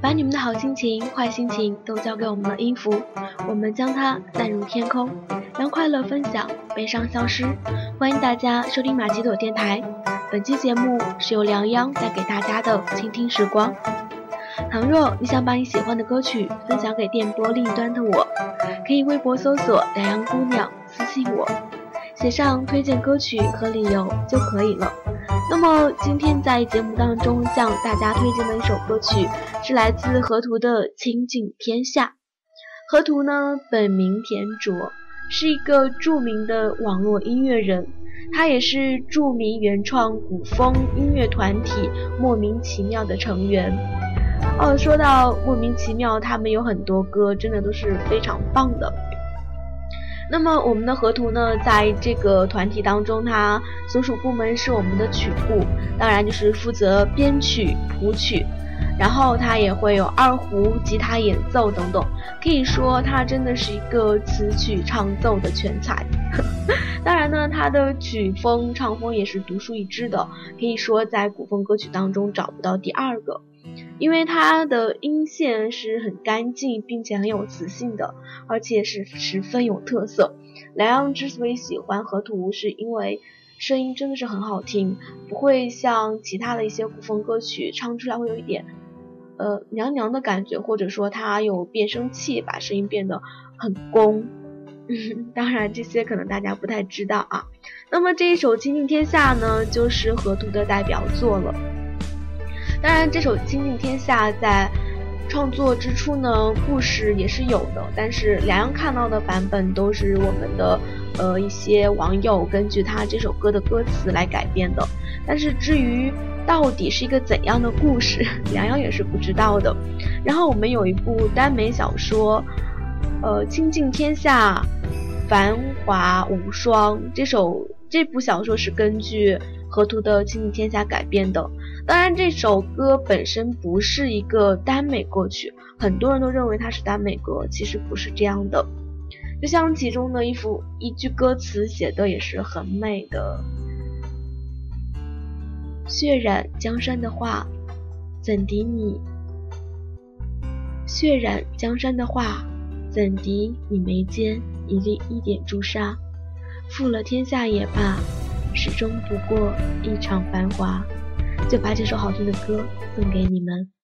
把你们的好心情、坏心情都交给我们的音符，我们将它散入天空，让快乐分享，悲伤消失。欢迎大家收听马奇朵电台，本期节目是由梁央带给大家的倾听时光。倘若你想把你喜欢的歌曲分享给电波另一端的我，可以微博搜索“梁央姑娘”，私信我，写上推荐歌曲和理由就可以了。那么今天在节目当中向大家推荐的一首歌曲是来自河图的《倾尽天下》。河图呢，本名田卓，是一个著名的网络音乐人，他也是著名原创古风音乐团体莫名其妙的成员。哦，说到莫名其妙，他们有很多歌真的都是非常棒的。那么我们的河图呢，在这个团体当中，他所属部门是我们的曲部，当然就是负责编曲谱曲，然后他也会有二胡、吉他演奏等等，可以说他真的是一个词曲唱奏的全才。当然呢，他的曲风唱风也是独树一帜的，可以说在古风歌曲当中找不到第二个。因为它的音线是很干净，并且很有磁性的，而且是十分有特色。莱昂之所以喜欢河图，是因为声音真的是很好听，不会像其他的一些古风歌曲唱出来会有一点呃娘娘的感觉，或者说它有变声器，把声音变得很攻。当然这些可能大家不太知道啊。那么这一首《倾尽天下》呢，就是河图的代表作了。当然，这首《倾尽天下》在创作之初呢，故事也是有的，但是梁洋看到的版本都是我们的呃一些网友根据他这首歌的歌词来改编的。但是至于到底是一个怎样的故事，梁洋也是不知道的。然后我们有一部耽美小说，呃，《倾尽天下》，繁华无双。这首这部小说是根据河图的《倾尽天下》改编的。当然，这首歌本身不是一个耽美歌曲，很多人都认为它是耽美歌，其实不是这样的。就像其中的一幅一句歌词写的也是很美的：“血染江山的画，怎敌你？血染江山的画，怎敌你眉间一粒一点朱砂？负了天下也罢，始终不过一场繁华。”就把这首好听的歌送给你们。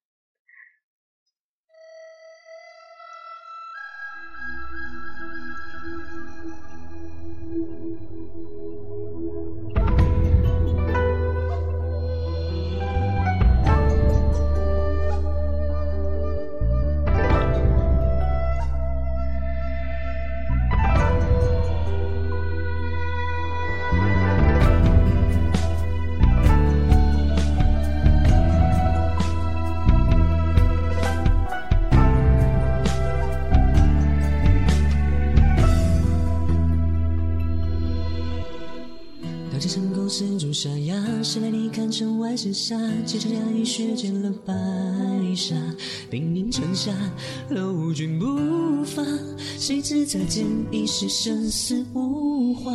是沙，几场凉雨雪溅了白纱，兵临城下，lov 君军不发，谁知再见已是生死无话。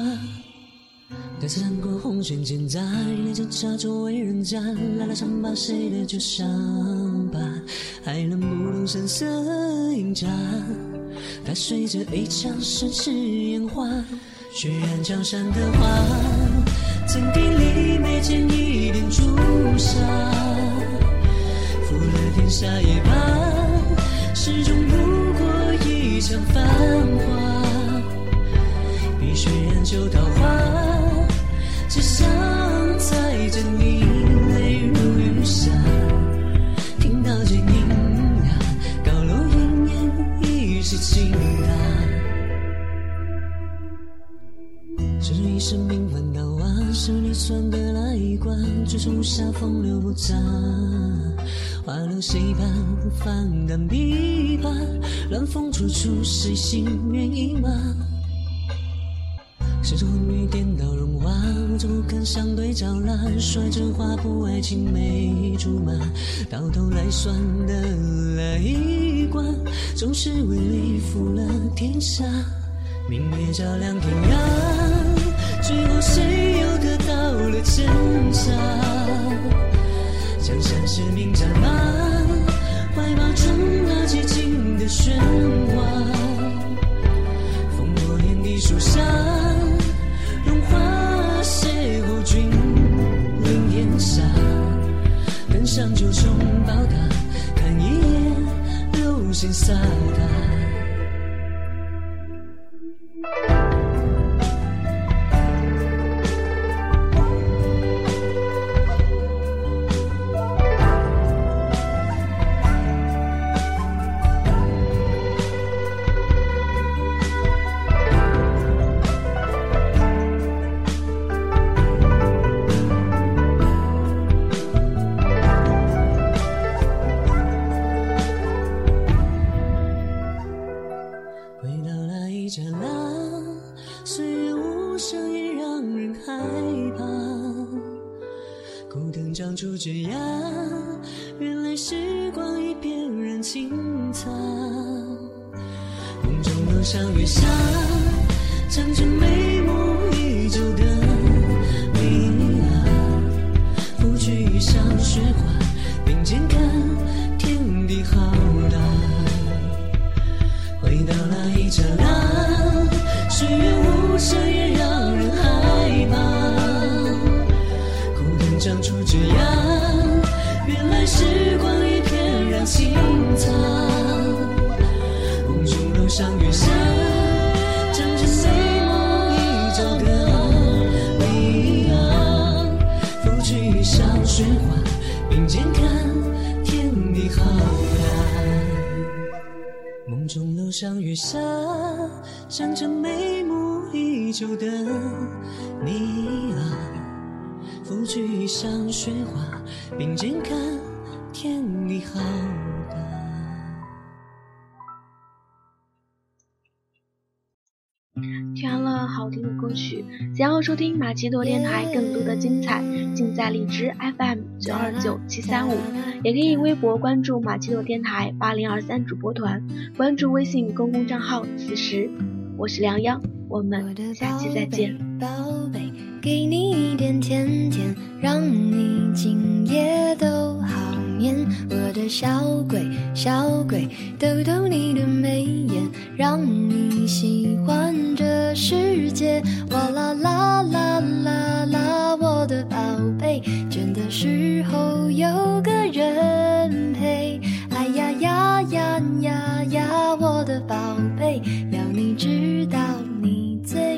待此战过红尘千载，烈酒茶作为人家，来了唱罢谁的旧伤疤，还能不动声色饮茶，它随着一场盛世烟花，血染江山的花。心底里流不杂，花落谁伴？翻干琵琶，乱风处处，谁心愿意马？谁着昏雨颠倒荣华，我怎不肯相对照烂？率真画布，爱情梅竹马，到头来算的那一卦，总是为利负了天下，明月照亮天涯，最后谁又得到了？真沙，江山是名战马，怀抱中那寂静的喧哗，烽火连地树下，荣华邂逅君临天下，登上九重宝塔，看一眼流星飒沓。回到那一盏那，岁月无声也让人害怕。枯藤长出枝桠，原来时光已变染青草。梦中楼上月下，唱着眉目依旧的你啊，拂去衣上雪花。楼上月下，想着眉目依旧的你啊，拂去衣上雪花，并肩看天地好。听的歌曲，想要收听马奇朵电台更多的精彩，尽在荔枝 FM 九二九七三五。也可以微博关注马奇朵电台八零二三主播团，关注微信公共账号此时，我是梁央，我们下期再见。宝贝，给你一点甜甜，让你今夜都好眠。我的小鬼，小鬼，逗逗你的眉眼，让你喜欢这世界。哇啦啦啦啦啦，我的宝贝，倦的时候有个。人陪，哎呀呀呀呀呀，我的宝贝，要你知道你最